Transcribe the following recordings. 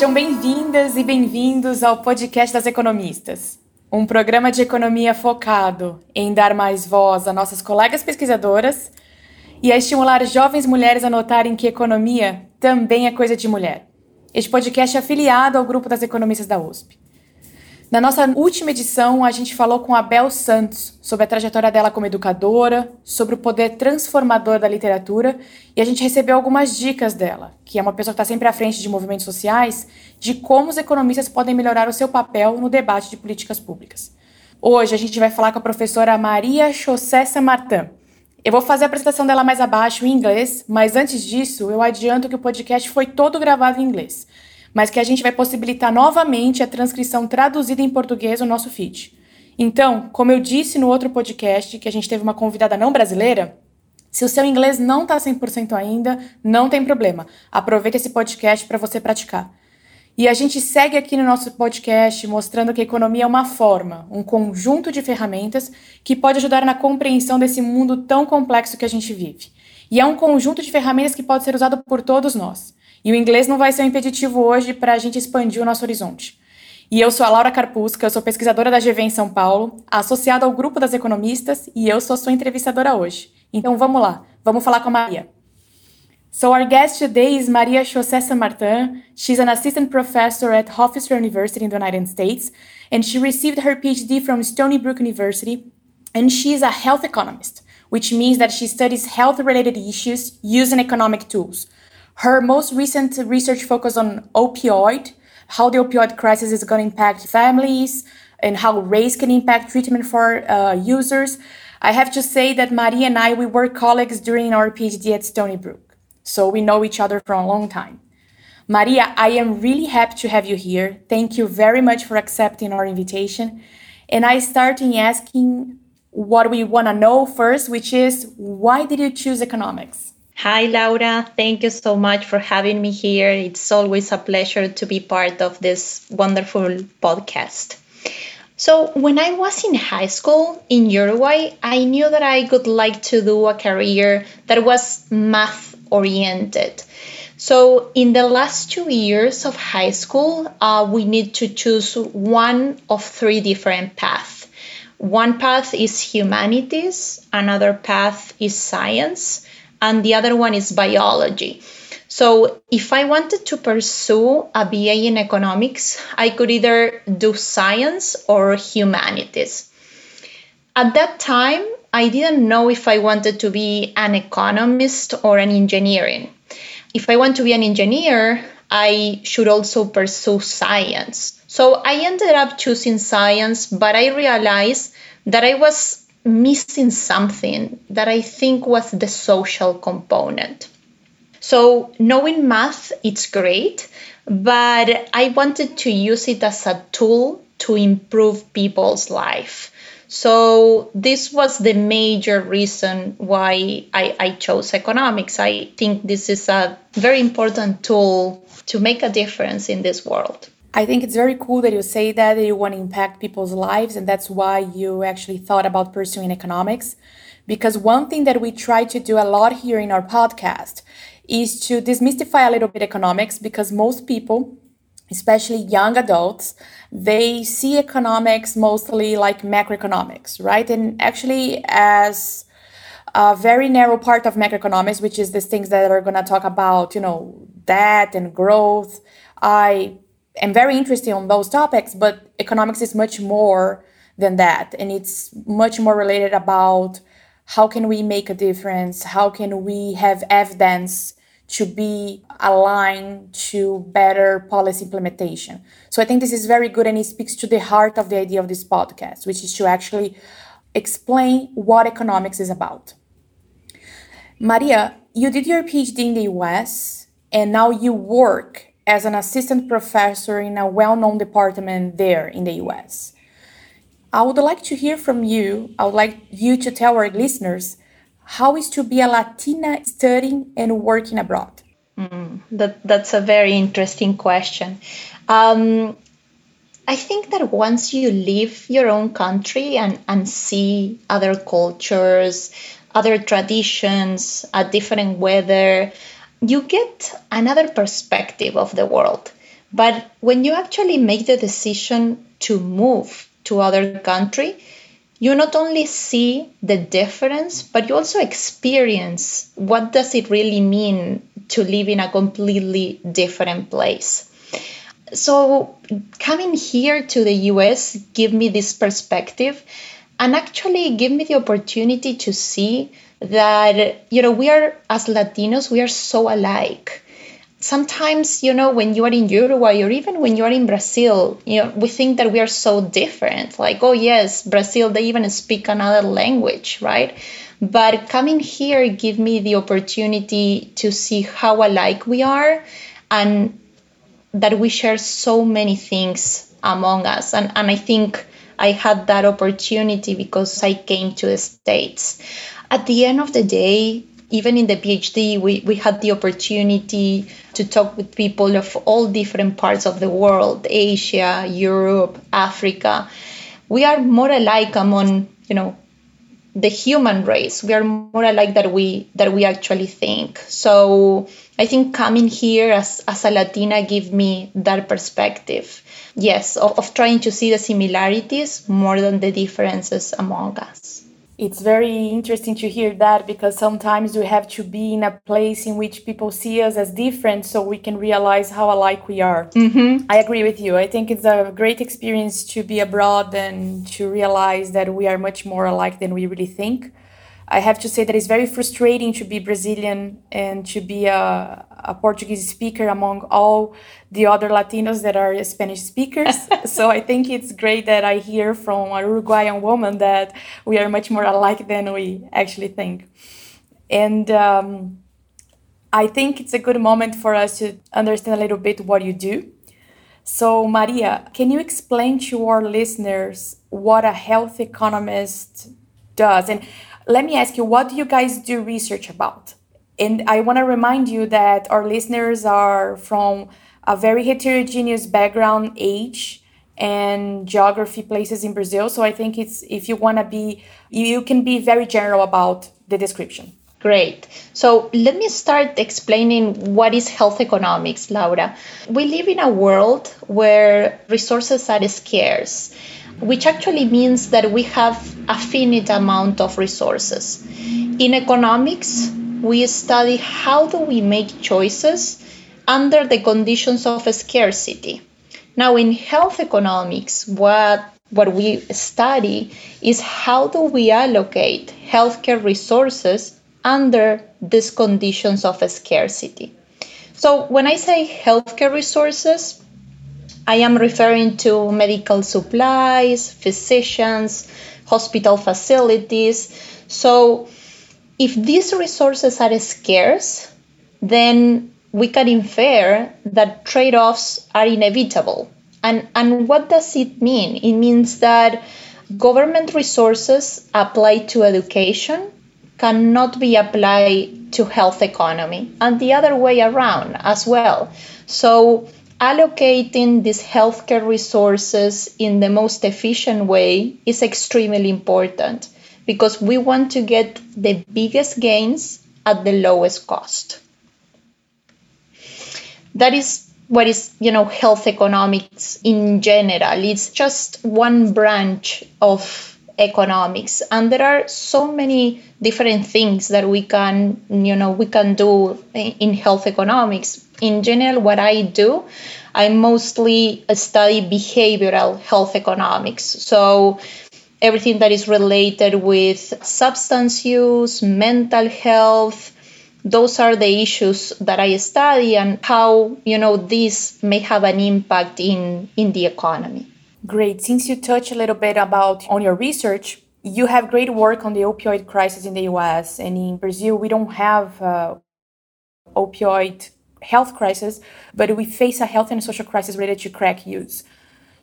Sejam bem-vindas e bem-vindos ao podcast das economistas, um programa de economia focado em dar mais voz a nossas colegas pesquisadoras e a estimular jovens mulheres a notarem que economia também é coisa de mulher. Este podcast é afiliado ao grupo das economistas da USP. Na nossa última edição, a gente falou com a Bel Santos sobre a trajetória dela como educadora, sobre o poder transformador da literatura, e a gente recebeu algumas dicas dela, que é uma pessoa que está sempre à frente de movimentos sociais, de como os economistas podem melhorar o seu papel no debate de políticas públicas. Hoje a gente vai falar com a professora Maria José Martin. Eu vou fazer a apresentação dela mais abaixo em inglês, mas antes disso, eu adianto que o podcast foi todo gravado em inglês mas que a gente vai possibilitar novamente a transcrição traduzida em português no nosso feed. Então, como eu disse no outro podcast, que a gente teve uma convidada não brasileira, se o seu inglês não está 100% ainda, não tem problema. Aproveita esse podcast para você praticar. E a gente segue aqui no nosso podcast mostrando que a economia é uma forma, um conjunto de ferramentas que pode ajudar na compreensão desse mundo tão complexo que a gente vive. E é um conjunto de ferramentas que pode ser usado por todos nós. E o inglês não vai ser um impeditivo hoje para a gente expandir o nosso horizonte. E eu sou a Laura Carpusca, eu sou pesquisadora da GV em São Paulo, associada ao grupo das economistas, e eu sou sua entrevistadora hoje. Então vamos lá, vamos falar com a Maria. So our guest today is Maria José San Martin. She's an assistant professor at Hofstra University in the United States, and she received her PhD from Stony Brook University, and she is a health economist, which means that she studies health-related issues using economic tools. Her most recent research focused on opioid, how the opioid crisis is going to impact families, and how race can impact treatment for uh, users. I have to say that Maria and I, we were colleagues during our PhD at Stony Brook. So we know each other for a long time. Maria, I am really happy to have you here. Thank you very much for accepting our invitation. And I start in asking what we want to know first, which is why did you choose economics? Hi, Laura. Thank you so much for having me here. It's always a pleasure to be part of this wonderful podcast. So, when I was in high school in Uruguay, I knew that I would like to do a career that was math oriented. So, in the last two years of high school, uh, we need to choose one of three different paths. One path is humanities, another path is science, and the other one is biology. So, if I wanted to pursue a BA in economics, I could either do science or humanities. At that time, I didn't know if I wanted to be an economist or an engineering. If I want to be an engineer, I should also pursue science. So I ended up choosing science, but I realized that I was missing something that I think was the social component. So, knowing math, it's great, but I wanted to use it as a tool to improve people's life. So, this was the major reason why I, I chose economics. I think this is a very important tool to make a difference in this world. I think it's very cool that you say that, that you want to impact people's lives, and that's why you actually thought about pursuing economics. Because one thing that we try to do a lot here in our podcast is to demystify a little bit economics because most people, especially young adults, they see economics mostly like macroeconomics, right? And actually, as a very narrow part of macroeconomics, which is these things that are going to talk about, you know, debt and growth, I am very interested on those topics, but economics is much more than that. And it's much more related about how can we make a difference? How can we have evidence to be aligned to better policy implementation? So I think this is very good and it speaks to the heart of the idea of this podcast, which is to actually explain what economics is about. Maria, you did your PhD in the US and now you work as an assistant professor in a well known department there in the US. I would like to hear from you. I would like you to tell our listeners how is to be a Latina studying and working abroad. Mm, that, that's a very interesting question. Um, I think that once you leave your own country and, and see other cultures, other traditions, a different weather, you get another perspective of the world. But when you actually make the decision to move to other country, you not only see the difference, but you also experience what does it really mean to live in a completely different place. So coming here to the US give me this perspective and actually give me the opportunity to see that you know we are as Latinos we are so alike. Sometimes you know when you are in uruguay or even when you are in brazil you know we think that we are so different. Like oh yes brazil they even speak another language right? But coming here give me the opportunity to see how alike we are and that we share so many things among us. And, and i think i had that opportunity because i came to the states at the end of the day even in the PhD, we, we had the opportunity to talk with people of all different parts of the world Asia, Europe, Africa. We are more alike among, you know, the human race. We are more alike that we that we actually think. So I think coming here as, as a Latina give me that perspective. Yes, of, of trying to see the similarities more than the differences among us it's very interesting to hear that because sometimes we have to be in a place in which people see us as different so we can realize how alike we are. Mm-hmm. I agree with you. I think it's a great experience to be abroad and to realize that we are much more alike than we really think. I have to say that it's very frustrating to be Brazilian and to be a, a Portuguese speaker among all the other Latinos that are Spanish speakers. so I think it's great that I hear from a Uruguayan woman that we are much more alike than we actually think. And um, I think it's a good moment for us to understand a little bit what you do. So, Maria, can you explain to our listeners what a health economist does? And let me ask you, what do you guys do research about? And I want to remind you that our listeners are from a very heterogeneous background, age, and geography places in Brazil. So I think it's if you want to be, you can be very general about the description. Great. So let me start explaining what is health economics, Laura. We live in a world where resources are scarce which actually means that we have a finite amount of resources. In economics, we study how do we make choices under the conditions of scarcity. Now, in health economics, what what we study is how do we allocate healthcare resources under these conditions of scarcity. So, when I say healthcare resources, I am referring to medical supplies, physicians, hospital facilities. So, if these resources are scarce, then we can infer that trade offs are inevitable. And, and what does it mean? It means that government resources applied to education cannot be applied to health economy, and the other way around as well. So, allocating these healthcare resources in the most efficient way is extremely important because we want to get the biggest gains at the lowest cost. That is what is, you know, health economics in general. It's just one branch of economics. And there are so many different things that we can you know we can do in health economics. In general what i do i mostly study behavioral health economics. So everything that is related with substance use mental health those are the issues that i study and how you know this may have an impact in in the economy Great. Since you touched a little bit about on your research, you have great work on the opioid crisis in the US and in Brazil. We don't have uh, opioid health crisis, but we face a health and social crisis related to crack use.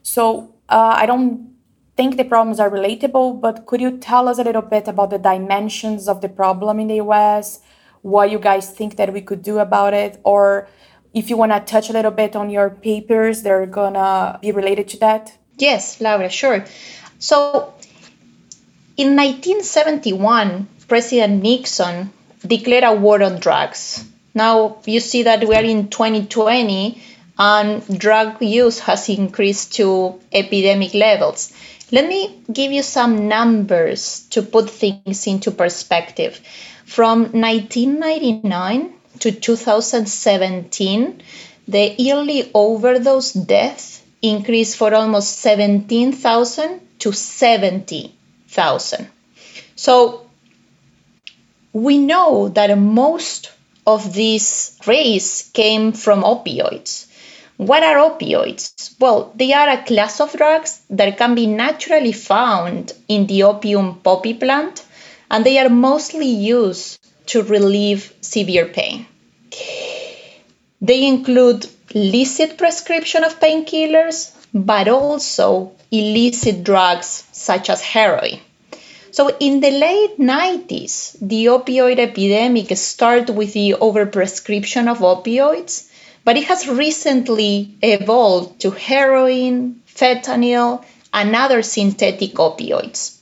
So uh, I don't think the problems are relatable, but could you tell us a little bit about the dimensions of the problem in the US? What you guys think that we could do about it, or if you want to touch a little bit on your papers, they're gonna be related to that. Yes, Laura, sure. So in 1971, President Nixon declared a war on drugs. Now you see that we are in 2020 and drug use has increased to epidemic levels. Let me give you some numbers to put things into perspective. From 1999 to 2017, the yearly overdose death increased for almost 17,000 to 70,000. So we know that most of this race came from opioids. What are opioids? Well, they are a class of drugs that can be naturally found in the opium poppy plant, and they are mostly used to relieve severe pain. They include licit prescription of painkillers, but also illicit drugs such as heroin. So in the late 90s, the opioid epidemic started with the overprescription of opioids but it has recently evolved to heroin, fentanyl, and other synthetic opioids.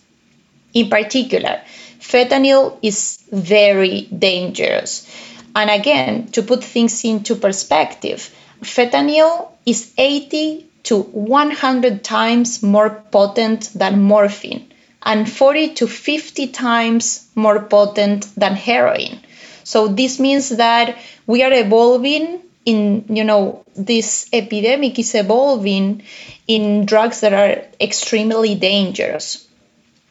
In particular, fentanyl is very dangerous. And again, to put things into perspective, fentanyl is 80 to 100 times more potent than morphine and 40 to 50 times more potent than heroin. So this means that we are evolving in you know this epidemic is evolving in drugs that are extremely dangerous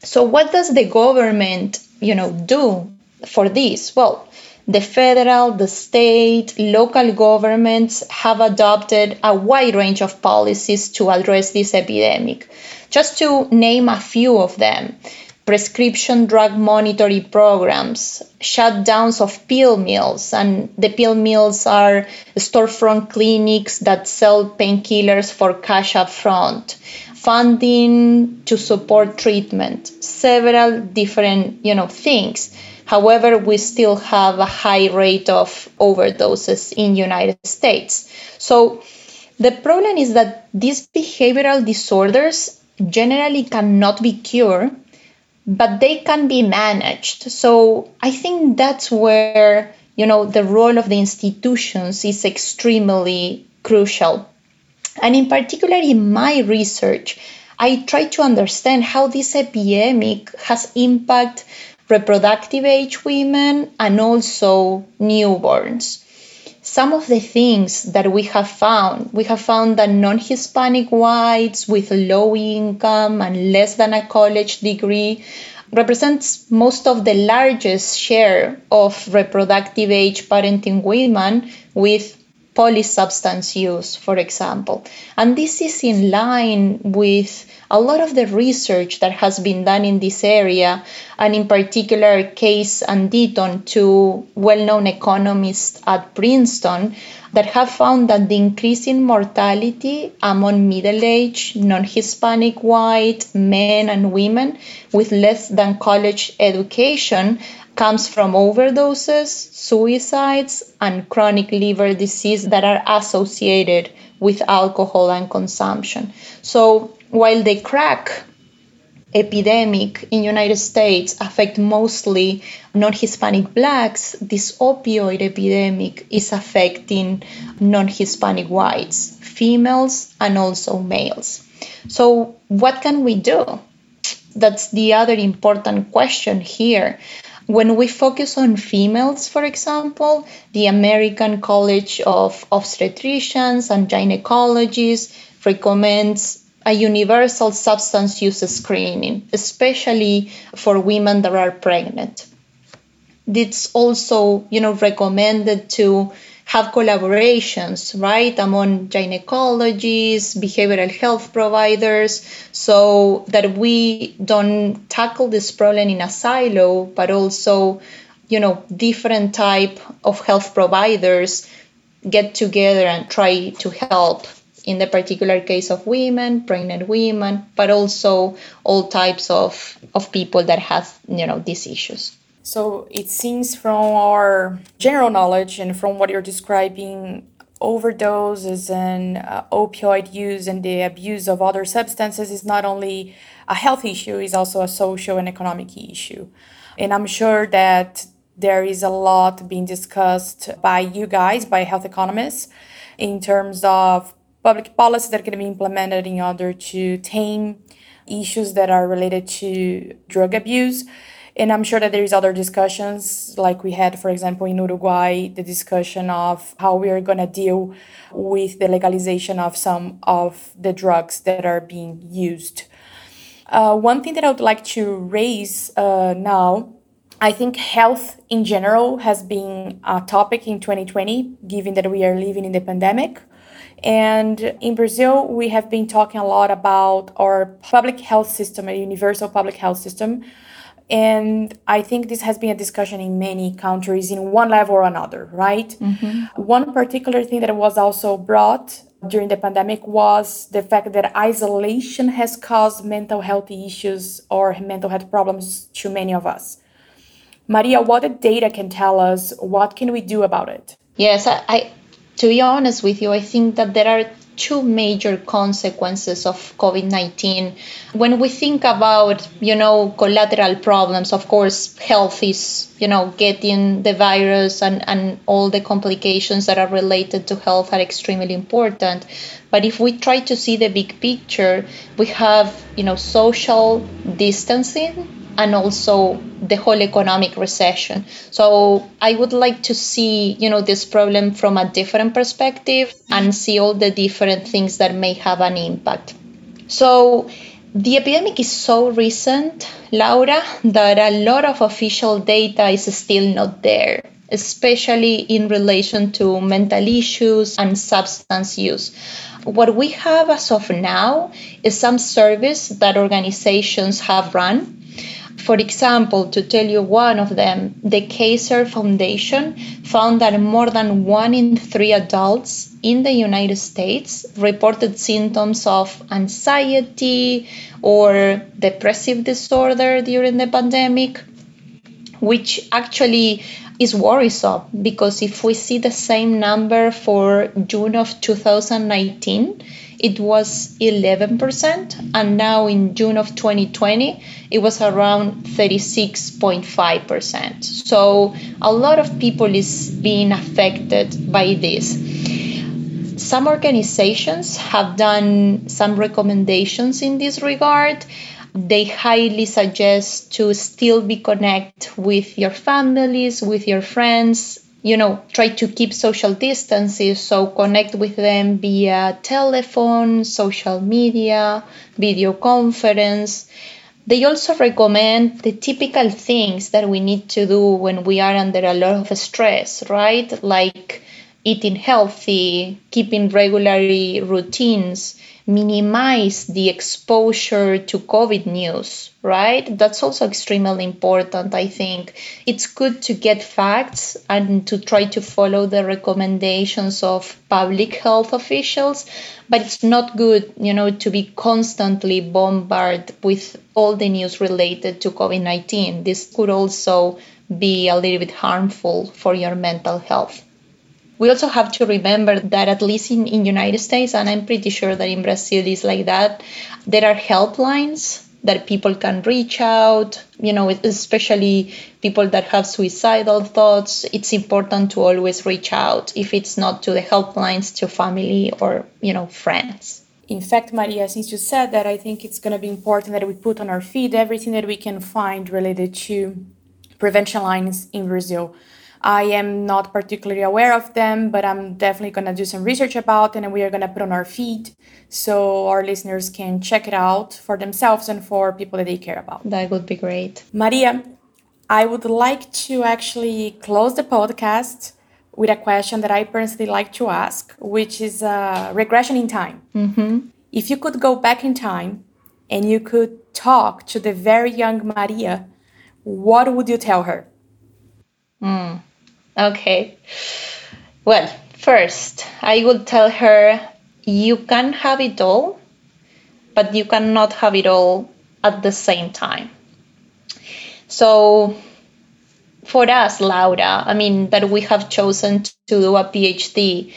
so what does the government you know do for this well the federal the state local governments have adopted a wide range of policies to address this epidemic. Just to name a few of them prescription drug monitoring programs, shutdowns of pill mills, and the pill mills are storefront clinics that sell painkillers for cash up front, funding to support treatment, several different you know things. However, we still have a high rate of overdoses in United States. So the problem is that these behavioral disorders generally cannot be cured but they can be managed. So I think that's where you know the role of the institutions is extremely crucial. And in particular, in my research, I try to understand how this epidemic has impacted reproductive age women and also newborns. Some of the things that we have found, we have found that non Hispanic whites with low income and less than a college degree represents most of the largest share of reproductive age parenting women with polysubstance use, for example. And this is in line with a lot of the research that has been done in this area, and in particular, Case and Deaton, two well known economists at Princeton, that have found that the increase in mortality among middle aged, non Hispanic white men and women with less than college education comes from overdoses, suicides, and chronic liver disease that are associated with alcohol and consumption. So while the crack epidemic in the United States affect mostly non-Hispanic blacks, this opioid epidemic is affecting non-Hispanic whites, females and also males. So what can we do? That's the other important question here. When we focus on females, for example, the American College of Obstetricians and Gynecologists recommends a universal substance use screening, especially for women that are pregnant. It's also, you know, recommended to have collaborations, right, among gynecologists, behavioral health providers, so that we don't tackle this problem in a silo, but also, you know, different type of health providers get together and try to help in the particular case of women, pregnant women, but also all types of, of people that have, you know, these issues. So it seems from our general knowledge and from what you're describing, overdoses and uh, opioid use and the abuse of other substances is not only a health issue, it's also a social and economic issue. And I'm sure that there is a lot being discussed by you guys, by health economists, in terms of public policies that can be implemented in order to tame issues that are related to drug abuse. And I'm sure that there is other discussions, like we had, for example, in Uruguay, the discussion of how we are going to deal with the legalization of some of the drugs that are being used. Uh, one thing that I would like to raise uh, now I think health in general has been a topic in 2020, given that we are living in the pandemic. And in Brazil, we have been talking a lot about our public health system, a universal public health system. And I think this has been a discussion in many countries in one level or another, right? Mm-hmm. One particular thing that was also brought during the pandemic was the fact that isolation has caused mental health issues or mental health problems to many of us. Maria, what the data can tell us, what can we do about it? Yes, I, I to be honest with you, I think that there are two major consequences of COVID-19. When we think about, you know, collateral problems, of course, health is, you know, getting the virus and, and all the complications that are related to health are extremely important. But if we try to see the big picture, we have, you know, social distancing and also the whole economic recession. So I would like to see, you know, this problem from a different perspective and see all the different things that may have an impact. So the epidemic is so recent, Laura, that a lot of official data is still not there, especially in relation to mental issues and substance use. What we have as of now is some service that organizations have run for example, to tell you one of them, the Kaiser Foundation found that more than one in three adults in the United States reported symptoms of anxiety or depressive disorder during the pandemic, which actually is worrisome because if we see the same number for June of 2019, it was 11%, and now in June of 2020, it was around 36.5%. So a lot of people is being affected by this. Some organizations have done some recommendations in this regard. They highly suggest to still be connect with your families, with your friends, you know, try to keep social distances, so connect with them via telephone, social media, video conference. They also recommend the typical things that we need to do when we are under a lot of stress, right? Like eating healthy, keeping regular routines, minimize the exposure to COVID news, right? That's also extremely important, I think. It's good to get facts and to try to follow the recommendations of public health officials, but it's not good, you know, to be constantly bombarded with all the news related to COVID 19. This could also be a little bit harmful for your mental health we also have to remember that at least in in united states and i'm pretty sure that in brazil is like that there are helplines that people can reach out you know especially people that have suicidal thoughts it's important to always reach out if it's not to the helplines to family or you know friends in fact, Maria, since you said that, I think it's going to be important that we put on our feed everything that we can find related to prevention lines in Brazil. I am not particularly aware of them, but I'm definitely going to do some research about it and we are going to put on our feed so our listeners can check it out for themselves and for people that they care about. That would be great. Maria, I would like to actually close the podcast with a question that I personally like to ask, which is a regression in time. Mm-hmm. If you could go back in time and you could talk to the very young Maria, what would you tell her? Mm. Okay. Well, first, I would tell her you can have it all, but you cannot have it all at the same time. So, for us, Laura, I mean, that we have chosen to do a PhD,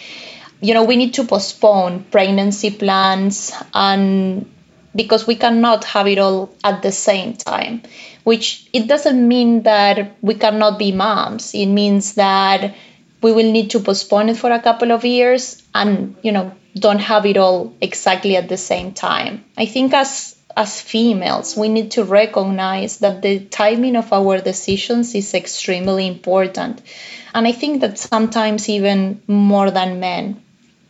you know, we need to postpone pregnancy plans and because we cannot have it all at the same time which it doesn't mean that we cannot be moms. It means that we will need to postpone it for a couple of years and you know don't have it all exactly at the same time. I think as as females we need to recognize that the timing of our decisions is extremely important. And i think that sometimes even more than men.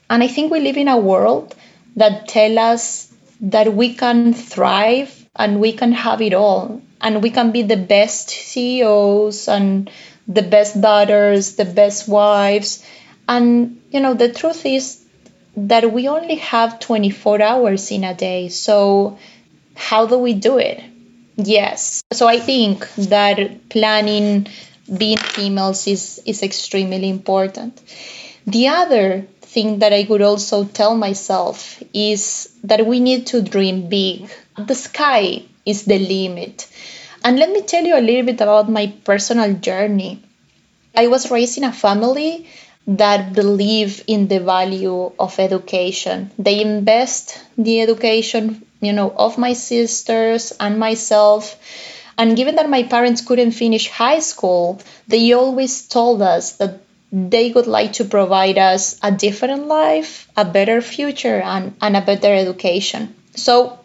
And i think we live in a world that tell us that we can thrive and we can have it all and we can be the best CEOs and the best daughters, the best wives. And, you know, the truth is that we only have 24 hours in a day. So, how do we do it? Yes. So, I think that planning being females is, is extremely important. The other thing that I could also tell myself is that we need to dream big. The sky is the limit. And let me tell you a little bit about my personal journey. I was raised in a family that believe in the value of education. They invest the education, you know, of my sisters and myself. And given that my parents couldn't finish high school, they always told us that they would like to provide us a different life, a better future, and, and a better education. So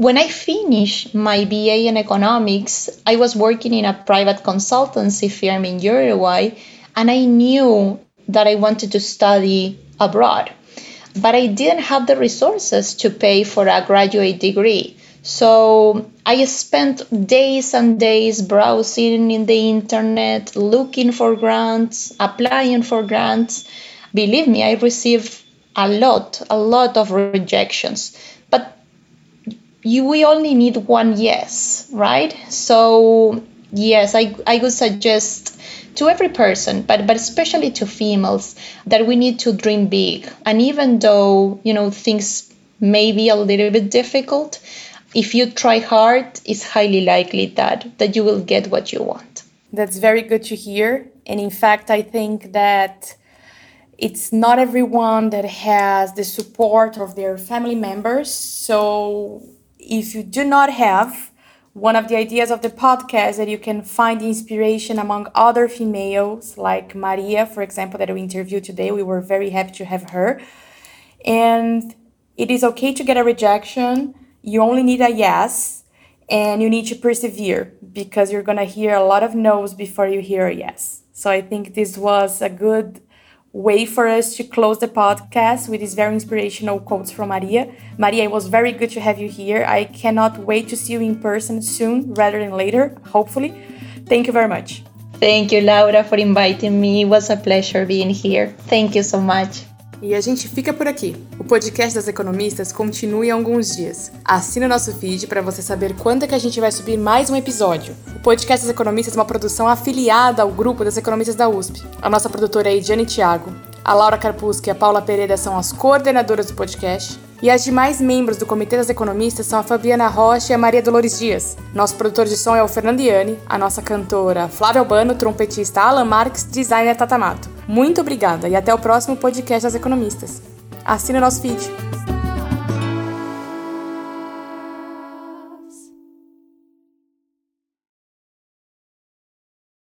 when I finished my BA in economics, I was working in a private consultancy firm in Uruguay, and I knew that I wanted to study abroad. But I didn't have the resources to pay for a graduate degree. So I spent days and days browsing in the internet, looking for grants, applying for grants. Believe me, I received a lot, a lot of rejections. You we only need one yes right? So yes i i would suggest to every person but but especially to females that we need to dream big. And even though you know things may be a little bit difficult if you try hard it's highly likely that that you will get what you want. That's very good to hear. And in fact i think that it's not everyone that has the support of their family members. So if you do not have one of the ideas of the podcast that you can find inspiration among other females like Maria, for example, that we interviewed today. We were very happy to have her. And it is okay to get a rejection. You only need a yes and you need to persevere because you're going to hear a lot of no's before you hear a yes. So I think this was a good way for us to close the podcast with these very inspirational quotes from Maria. Maria, it was very good to have you here. I cannot wait to see you in person soon rather than later, hopefully. Thank you very much. Thank you, Laura, for inviting me. It was a pleasure being here. Thank you so much. E a gente fica por aqui. Podcast das economistas continua em alguns dias. Assina o nosso feed para você saber quando é que a gente vai subir mais um episódio. O podcast das economistas é uma produção afiliada ao grupo das economistas da USP. A nossa produtora é Ediane Thiago. A Laura Carpusca e a Paula Pereira são as coordenadoras do podcast. E as demais membros do Comitê das Economistas são a Fabiana Rocha e a Maria Dolores Dias. Nosso produtor de som é o Fernando Iani, a nossa cantora Flávia Albano, trompetista Alan Marques, designer Tatamato. Muito obrigada e até o próximo podcast das Economistas. Assina nosso feed.